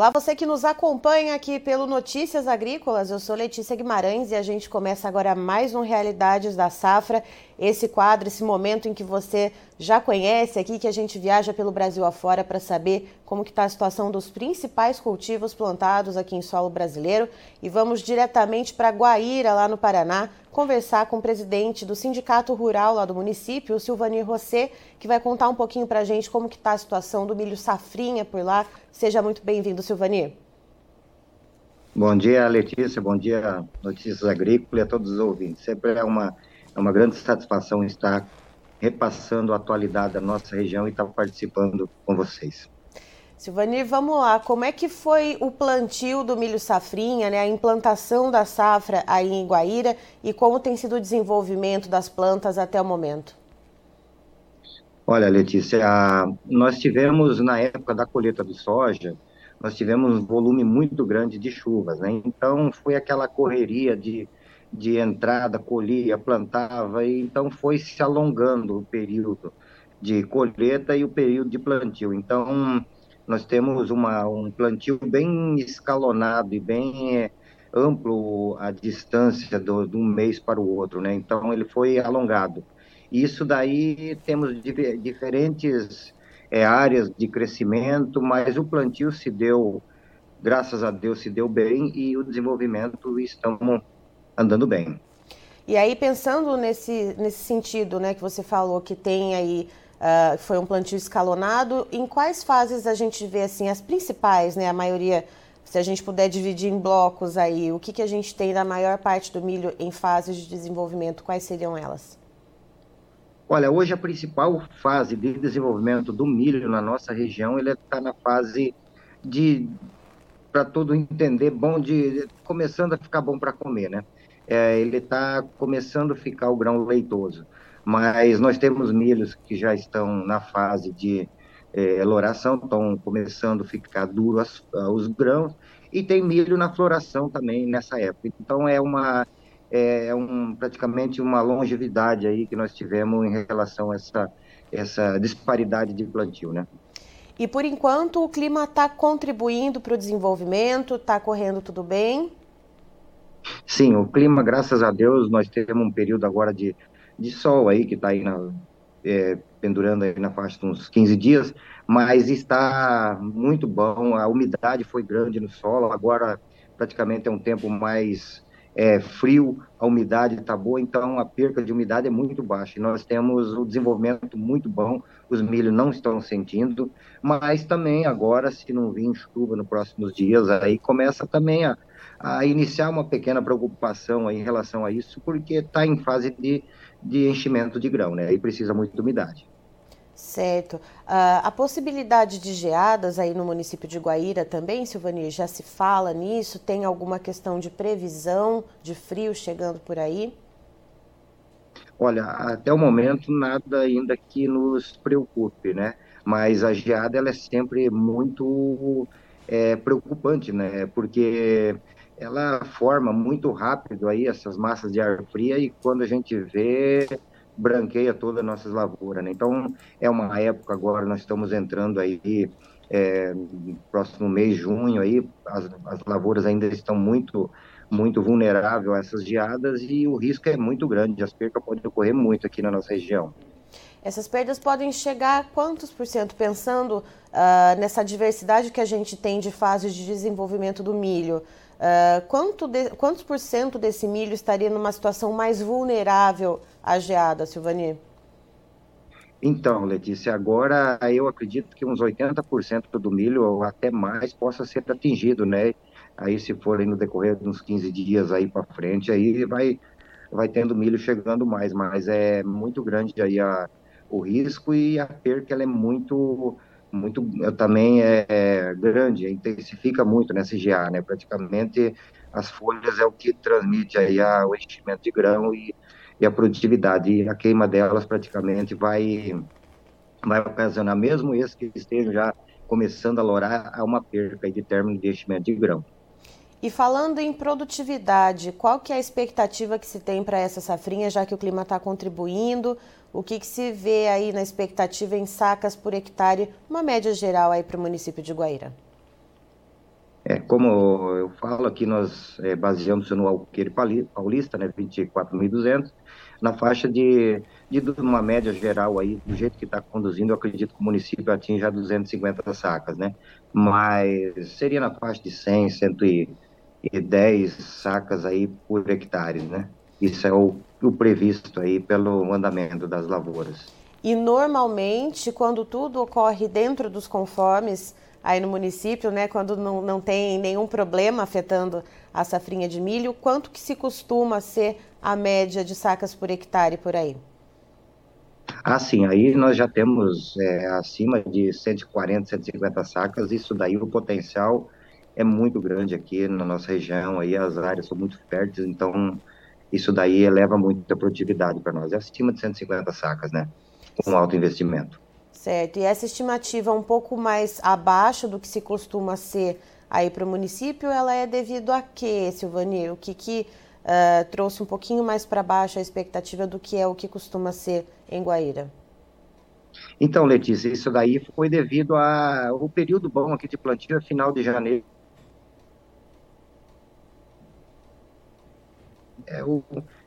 Olá, você que nos acompanha aqui pelo Notícias Agrícolas. Eu sou Letícia Guimarães e a gente começa agora mais um Realidades da Safra. Esse quadro, esse momento em que você já conhece aqui, que a gente viaja pelo Brasil afora para saber como que está a situação dos principais cultivos plantados aqui em solo brasileiro. E vamos diretamente para Guaíra, lá no Paraná, conversar com o presidente do Sindicato Rural lá do município, o Silvanir Rosset, que vai contar um pouquinho para a gente como que está a situação do milho safrinha por lá. Seja muito bem-vindo, Silvanir. Bom dia, Letícia. Bom dia, Notícias Agrícolas e a todos os ouvintes. Sempre é uma, é uma grande satisfação estar repassando a atualidade da nossa região e estar participando com vocês. Silvanir, vamos lá. Como é que foi o plantio do milho safrinha, né, a implantação da safra aí em Guaíra e como tem sido o desenvolvimento das plantas até o momento? Olha, Letícia, nós tivemos na época da colheita do soja, nós tivemos um volume muito grande de chuvas, né? Então foi aquela correria de, de entrada, colhia, plantava, e então foi se alongando o período de colheita e o período de plantio. Então nós temos uma, um plantio bem escalonado e bem é, amplo a distância do, de um mês para o outro, né? Então ele foi alongado. Isso daí temos diferentes é, áreas de crescimento, mas o plantio se deu, graças a Deus, se deu bem e o desenvolvimento estamos andando bem. E aí pensando nesse nesse sentido, né, que você falou que tem aí Uh, foi um plantio escalonado. Em quais fases a gente vê assim as principais, né? A maioria, se a gente puder dividir em blocos aí, o que, que a gente tem da maior parte do milho em fases de desenvolvimento? Quais seriam elas? Olha, hoje a principal fase de desenvolvimento do milho na nossa região, ele está na fase de, para todo entender, bom de começando a ficar bom para comer, né? É, ele está começando a ficar o grão leitoso mas nós temos milhos que já estão na fase de é, eloração, estão começando a ficar duros os grãos, e tem milho na floração também nessa época. Então é uma é, é um, praticamente uma longevidade aí que nós tivemos em relação a essa, essa disparidade de plantio, né? E por enquanto o clima está contribuindo para o desenvolvimento, está correndo tudo bem? Sim, o clima, graças a Deus, nós temos um período agora de de sol aí, que está aí na, é, pendurando aí na faixa de uns 15 dias, mas está muito bom, a umidade foi grande no solo, agora praticamente é um tempo mais é, frio, a umidade está boa, então a perca de umidade é muito baixa. E nós temos o desenvolvimento muito bom, os milhos não estão sentindo, mas também agora, se não vir chuva nos próximos dias, aí começa também a, a iniciar uma pequena preocupação em relação a isso, porque está em fase de de enchimento de grão, né? Aí precisa muito de umidade. Certo. Uh, a possibilidade de geadas aí no município de Guaíra também, Silvani, já se fala nisso? Tem alguma questão de previsão de frio chegando por aí? Olha, até o momento nada ainda que nos preocupe, né? Mas a geada ela é sempre muito é, preocupante, né? Porque ela forma muito rápido aí essas massas de ar fria e quando a gente vê branqueia todas as nossas lavouras, né? Então é uma época agora nós estamos entrando aí é, próximo mês junho aí as, as lavouras ainda estão muito muito vulnerável a essas geadas e o risco é muito grande, as percas podem ocorrer muito aqui na nossa região. Essas perdas podem chegar a quantos por cento, pensando uh, nessa diversidade que a gente tem de fases de desenvolvimento do milho? Uh, quanto de, quantos por cento desse milho estaria numa situação mais vulnerável à geada, Silvani? Então, Letícia, agora eu acredito que uns 80% do milho, ou até mais, possa ser atingido, né? Aí se for no decorrer de uns 15 dias aí para frente, aí vai, vai tendo milho chegando mais, mas é muito grande aí a, o risco e a perca ela é muito muito também é, é grande, intensifica muito nessa GA, né? Praticamente as folhas é o que transmite aí a, o enchimento de grão e, e a produtividade. E a queima delas praticamente vai vai ocasionar, mesmo esses que estejam já começando a lourar, a uma perca de término de enchimento de grão. E falando em produtividade, qual que é a expectativa que se tem para essa safrinha, já que o clima está contribuindo? O que, que, se vê aí na expectativa em sacas por hectare, uma média geral aí para o município de Guaíra? É, como eu falo aqui, nós é, baseamos no alqueire paulista, né, 24.200, na faixa de, de uma média geral aí, do jeito que está conduzindo, eu acredito que o município atinja 250 sacas, né? Mas seria na faixa de 100, 110 sacas aí por hectare, né? Isso é o, o previsto aí pelo andamento das lavouras. E normalmente, quando tudo ocorre dentro dos conformes aí no município, né, quando não, não tem nenhum problema afetando a safrinha de milho, quanto que se costuma ser a média de sacas por hectare por aí? Ah, sim, aí nós já temos é, acima de 140, 150 sacas, isso daí o potencial é muito grande aqui na nossa região, aí as áreas são muito férteis, então isso daí eleva muito a produtividade para nós, é acima de 150 sacas, né, com alto investimento. Certo, e essa estimativa um pouco mais abaixo do que se costuma ser aí para o município, ela é devido a quê, Silvani? O que, que uh, trouxe um pouquinho mais para baixo a expectativa do que é o que costuma ser em Guaíra? Então, Letícia, isso daí foi devido ao período bom aqui de plantio, é final de janeiro. É o,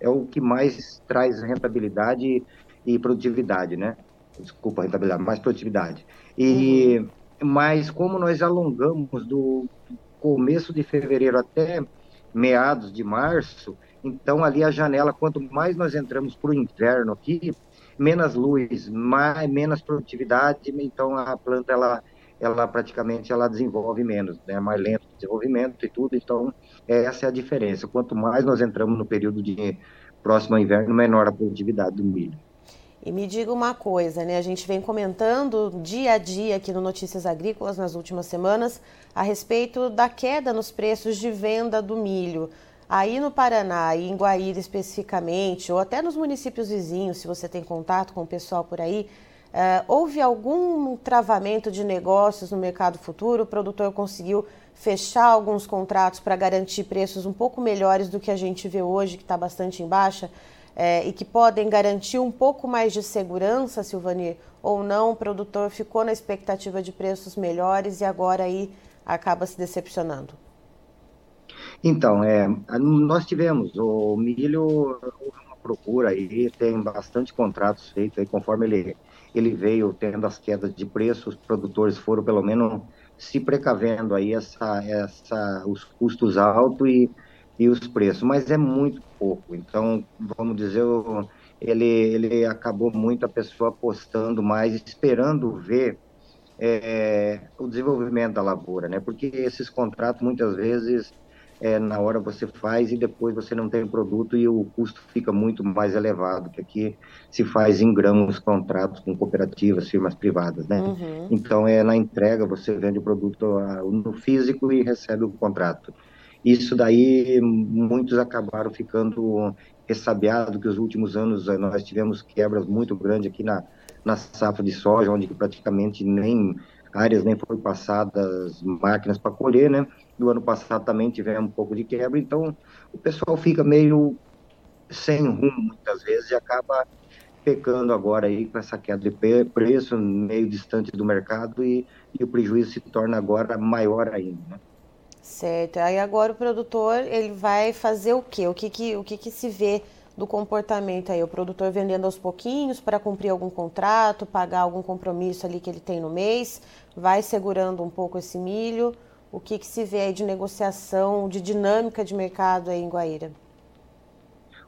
é o que mais traz rentabilidade e produtividade, né? Desculpa, rentabilidade, mais produtividade. E, uhum. Mas como nós alongamos do começo de fevereiro até meados de março, então ali a janela, quanto mais nós entramos para o inverno aqui, menos luz, mais, menos produtividade, então a planta ela, ela praticamente ela desenvolve menos, né? mais lento o desenvolvimento e tudo, então essa é a diferença. Quanto mais nós entramos no período de próximo inverno, menor a produtividade do milho. E me diga uma coisa, né? A gente vem comentando dia a dia aqui no Notícias Agrícolas nas últimas semanas a respeito da queda nos preços de venda do milho. Aí no Paraná em Guaíra especificamente, ou até nos municípios vizinhos, se você tem contato com o pessoal por aí, uh, houve algum travamento de negócios no mercado futuro? O produtor conseguiu fechar alguns contratos para garantir preços um pouco melhores do que a gente vê hoje, que está bastante em baixa? é, e que podem garantir um pouco mais de segurança, Silvani, ou não, o produtor ficou na expectativa de preços melhores e agora aí acaba se decepcionando? Então, é, nós tivemos o milho, uma procura aí, tem bastante contratos feitos aí, conforme ele, ele veio tendo as quedas de preço, os produtores foram pelo menos se precavendo aí essa, essa, os custos altos e e os preços, mas é muito pouco. Então, vamos dizer, ele, ele acabou muito a pessoa apostando mais, esperando ver é, o desenvolvimento da lavoura, né? Porque esses contratos muitas vezes é, na hora você faz e depois você não tem produto e o custo fica muito mais elevado, que aqui se faz em grãos contratos com cooperativas, firmas privadas, né? Uhum. Então é na entrega você vende o produto ah, no físico e recebe o contrato. Isso daí muitos acabaram ficando ressabiados, que os últimos anos eh, nós tivemos quebras muito grandes aqui na, na safra de soja, onde praticamente nem áreas nem foram passadas máquinas para colher, né? Do ano passado também tivemos um pouco de quebra, então o pessoal fica meio sem rumo muitas vezes e acaba pecando agora aí com essa queda de preço meio distante do mercado e, e o prejuízo se torna agora maior ainda, né? Certo. Aí agora o produtor ele vai fazer o quê? O que que, o que, que se vê do comportamento aí? O produtor vendendo aos pouquinhos para cumprir algum contrato, pagar algum compromisso ali que ele tem no mês, vai segurando um pouco esse milho. O que, que se vê aí de negociação, de dinâmica de mercado aí em Guaíra?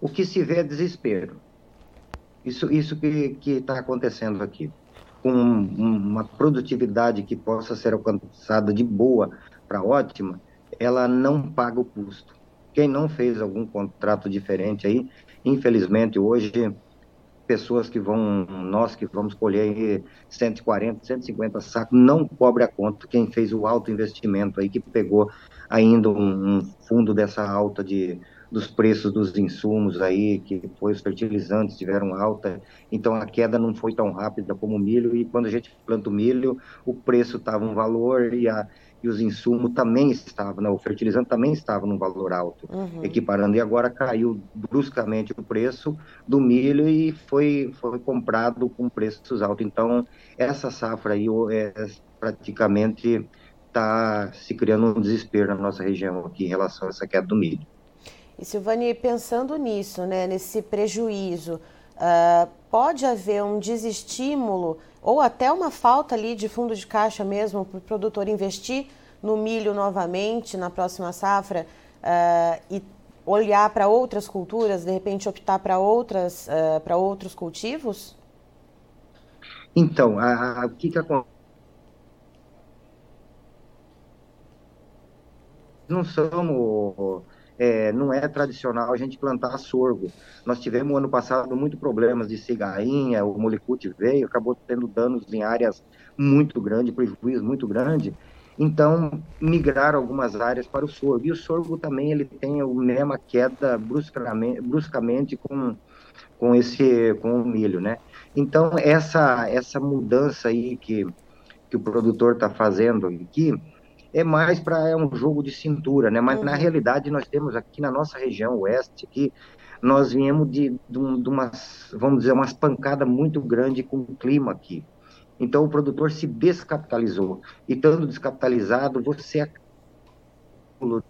O que se vê é desespero. Isso, isso que está acontecendo aqui. Com uma produtividade que possa ser alcançada de boa para ótima, ela não paga o custo. Quem não fez algum contrato diferente aí, infelizmente hoje pessoas que vão, nós que vamos colher 140, 150 sacos, não cobre a conta. Quem fez o alto investimento aí, que pegou ainda um, fundo dessa alta de, dos preços dos insumos aí, que foi os fertilizantes tiveram alta, então a queda não foi tão rápida como o milho, e quando a gente planta o milho, o preço estava um valor e a, e os insumos também estavam, né, o fertilizante também estava num valor alto, uhum. equiparando, e agora caiu bruscamente o preço do milho e foi, foi comprado com preços altos. Então, essa safra aí é praticamente está se criando um desespero na nossa região aqui em relação a essa queda do milho. E Silvani, pensando nisso, né, nesse prejuízo, uh, pode haver um desestímulo ou até uma falta ali de fundo de caixa mesmo para o produtor investir no milho novamente na próxima safra uh, e olhar para outras culturas, de repente optar para outras uh, para outros cultivos? Então, o que, que acontece? Não somos é, não é tradicional a gente plantar sorgo. Nós tivemos ano passado muito problemas de cigarrinha, o molicute veio, acabou tendo danos em áreas muito grandes, prejuízo muito grande. Então, migraram algumas áreas para o sorgo. E o sorgo também ele tem a mesma queda bruscamente, bruscamente com, com, esse, com o milho, né? Então, essa, essa mudança aí que, que o produtor está fazendo aqui, é mais para é um jogo de cintura, né? Mas uhum. na realidade nós temos aqui na nossa região oeste aqui nós viemos de, de, de umas, vamos dizer, umas pancadas muito grande com o clima aqui. Então o produtor se descapitalizou. E estando descapitalizado, você é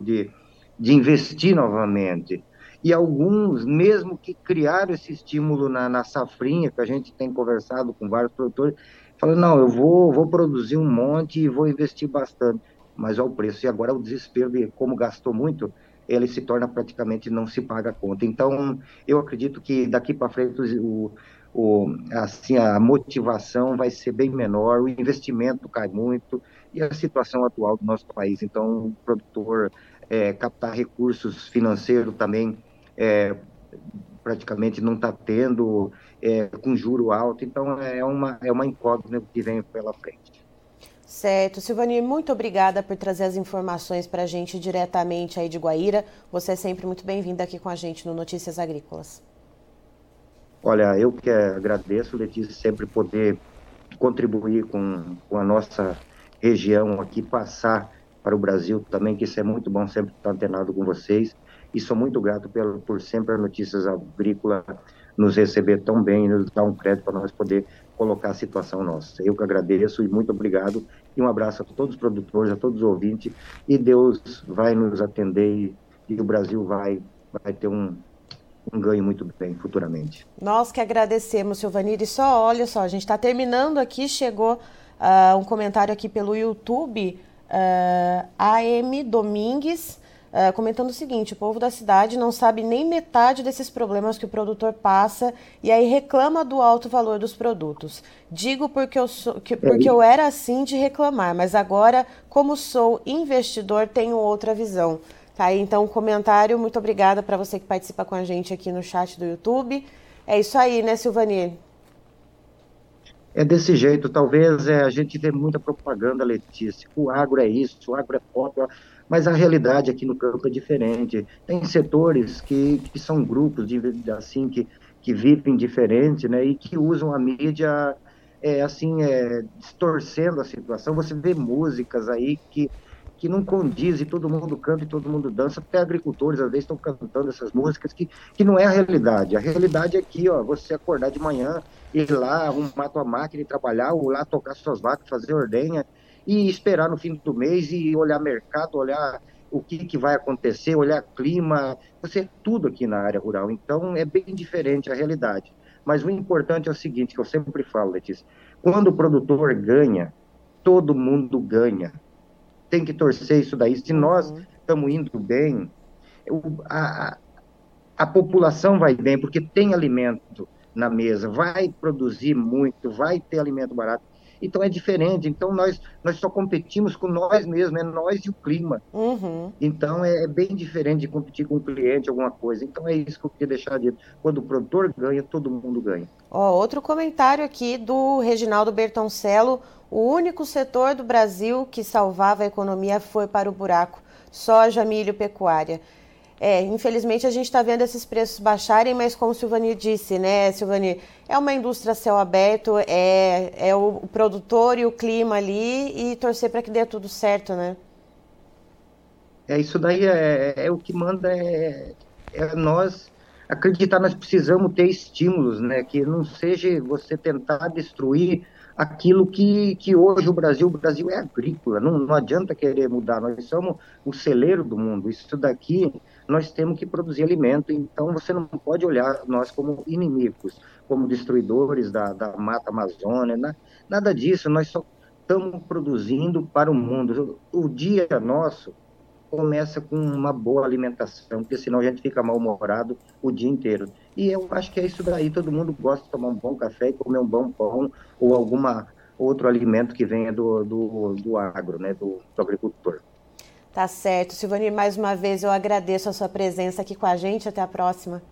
de, de investir novamente. E alguns, mesmo que criaram esse estímulo na, na safrinha, que a gente tem conversado com vários produtores, falam, não, eu vou, vou produzir um monte e vou investir bastante mas ao preço. E agora o desespero de como gastou muito, ele se torna praticamente não se paga a conta. Então, eu acredito que daqui para frente o, o, assim, a motivação vai ser bem menor, o investimento cai muito e a situação atual do nosso país. Então, o produtor é, captar recursos financeiros também é, praticamente não está tendo, é, com juro alto. Então, é uma, é uma incógnita que vem pela frente. Certo. Silvani, muito obrigada por trazer as informações para a gente diretamente aí de Guaíra. Você é sempre muito bem-vinda aqui com a gente no Notícias Agrícolas. Olha, eu que agradeço, Letícia, sempre poder contribuir com, com a nossa região aqui, passar para o Brasil também, que isso é muito bom sempre estar antenado com vocês. E sou muito grato pelo, por sempre a Notícias Agrícola nos receber tão bem, nos dar um crédito para nós poder colocar a situação nossa. Eu que agradeço e muito obrigado. E um abraço a todos os produtores, a todos os ouvintes. E Deus vai nos atender e, e o Brasil vai, vai ter um, um ganho muito bem futuramente. Nós que agradecemos, Silvanir. E só, olha só, a gente está terminando aqui, chegou uh, um comentário aqui pelo YouTube, uh, ah, AM Domingues. Uh, comentando o seguinte: o povo da cidade não sabe nem metade desses problemas que o produtor passa e aí reclama do alto valor dos produtos. Digo porque eu, sou, que, porque eu era assim de reclamar, mas agora, como sou investidor, tenho outra visão. Tá então um comentário. Muito obrigada para você que participa com a gente aqui no chat do YouTube. É isso aí, né, Silvani? É desse jeito. Talvez é, a gente vê muita propaganda, Letícia. O agro é isso, o agro é pop mas a realidade aqui no campo é diferente. Tem setores que, que são grupos de, assim que, que vivem diferente, né, e que usam a mídia é, assim é, distorcendo a situação. Você vê músicas aí que que não condiz e todo mundo canta e todo mundo dança, até agricultores às vezes estão cantando essas músicas que, que não é a realidade. A realidade é aqui, ó, você acordar de manhã, ir lá, arrumar tua máquina e trabalhar, ou lá tocar suas vacas, fazer ordenha, e esperar no fim do mês e olhar mercado, olhar o que, que vai acontecer, olhar clima, você tudo aqui na área rural. Então é bem diferente a realidade. Mas o importante é o seguinte, que eu sempre falo, Letícia, quando o produtor ganha, todo mundo ganha. Tem que torcer isso daí. Se nós uhum. estamos indo bem, a, a população vai bem, porque tem alimento na mesa, vai produzir muito, vai ter alimento barato então é diferente. Então nós, nós só competimos com nós mesmos, é nós e o clima. Uhum. Então é, é, bem diferente de competir com o cliente, alguma coisa. Então é isso que eu queria deixar dito. Quando o produtor ganha, todo mundo ganha. Ó, outro comentário aqui do Reginaldo Bertoncello. O único setor do Brasil que salvava a economia foi para o buraco. Soja, milho, pecuária. É, infelizmente a gente está vendo esses preços baixarem, mas como Silvani disse, né, Silvani, é uma indústria céu aberto, é, é o, produtor e o clima ali e torcer para que dê tudo certo, né? É, isso daí é, é o que manda é, é, nós acreditar, nós precisamos ter estímulos, né, que não seja você tentar destruir aquilo que, que hoje o Brasil, o Brasil é agrícola, não, não adianta querer mudar, nós somos o celeiro do mundo, isso daqui nós temos que produzir alimento, então você não pode olhar nós como inimigos, como destruidores da, da mata amazônica, na, nada disso, nós só estamos produzindo para o mundo. O dia nosso começa com uma boa alimentação, porque senão a gente fica mal-humorado o dia inteiro. E eu acho que é isso daí, todo mundo gosta de tomar um bom café e comer um bom pão ou alguma outro alimento que venha do, do, do agro, né, do, do agricultor. Tá certo. Silvani, mais uma vez eu agradeço a sua presença aqui com a gente. Até a próxima.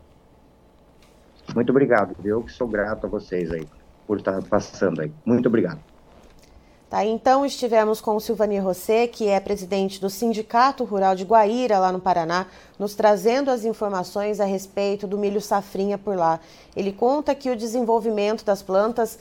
Muito obrigado. Eu que sou grato a vocês aí por estar passando aí. Muito obrigado. Tá, então estivemos com o Silvani Rosset, que é presidente do Sindicato Rural de Guaíra, lá no Paraná, nos trazendo as informações a respeito do milho safrinha por lá. Ele conta que o desenvolvimento das plantas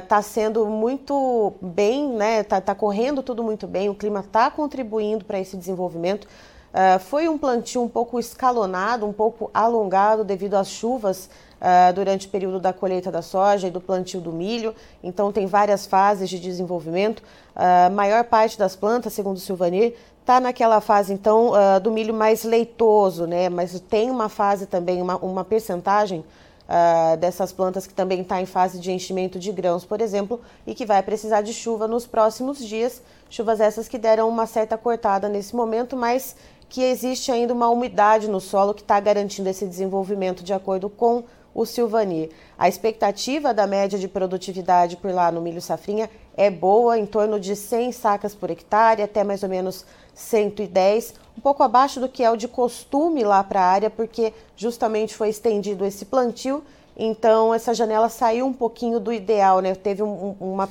está uh, sendo muito bem, né? Está tá correndo tudo muito bem, o clima está contribuindo para esse desenvolvimento. Uh, foi um plantio um pouco escalonado, um pouco alongado devido às chuvas uh, durante o período da colheita da soja e do plantio do milho. Então, tem várias fases de desenvolvimento. A uh, maior parte das plantas, segundo o Silvanir, está naquela fase, então, uh, do milho mais leitoso, né? Mas tem uma fase também, uma, uma percentagem Uh, dessas plantas que também está em fase de enchimento de grãos, por exemplo, e que vai precisar de chuva nos próximos dias. Chuvas essas que deram uma certa cortada nesse momento, mas que existe ainda uma umidade no solo que está garantindo esse desenvolvimento de acordo com o Silvani. A expectativa da média de produtividade por lá no milho safrinha é boa, em torno de 100 sacas por hectare, até mais ou menos 110, um pouco abaixo do que é o de costume lá para a área, porque justamente foi estendido esse plantio, então essa janela saiu um pouquinho do ideal, né? Teve um, uma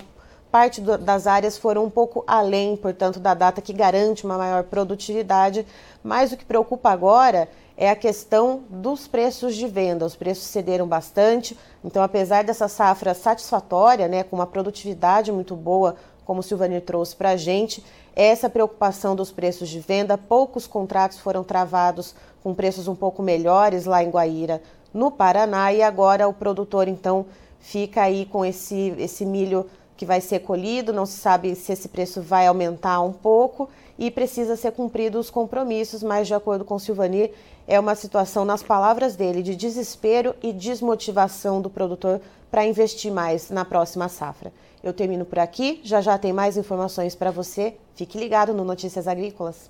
parte do, das áreas foram um pouco além, portanto, da data que garante uma maior produtividade, mas o que preocupa agora é a questão dos preços de venda. Os preços cederam bastante, então, apesar dessa safra satisfatória, né, com uma produtividade muito boa, como o Silvanir trouxe para a gente, essa preocupação dos preços de venda, poucos contratos foram travados com preços um pouco melhores lá em Guaíra, no Paraná, e agora o produtor, então, fica aí com esse, esse milho que vai ser colhido, não se sabe se esse preço vai aumentar um pouco e precisa ser cumprido os compromissos, mas de acordo com Silvani, é uma situação, nas palavras dele, de desespero e desmotivação do produtor para investir mais na próxima safra. Eu termino por aqui, já já tem mais informações para você. Fique ligado no Notícias Agrícolas.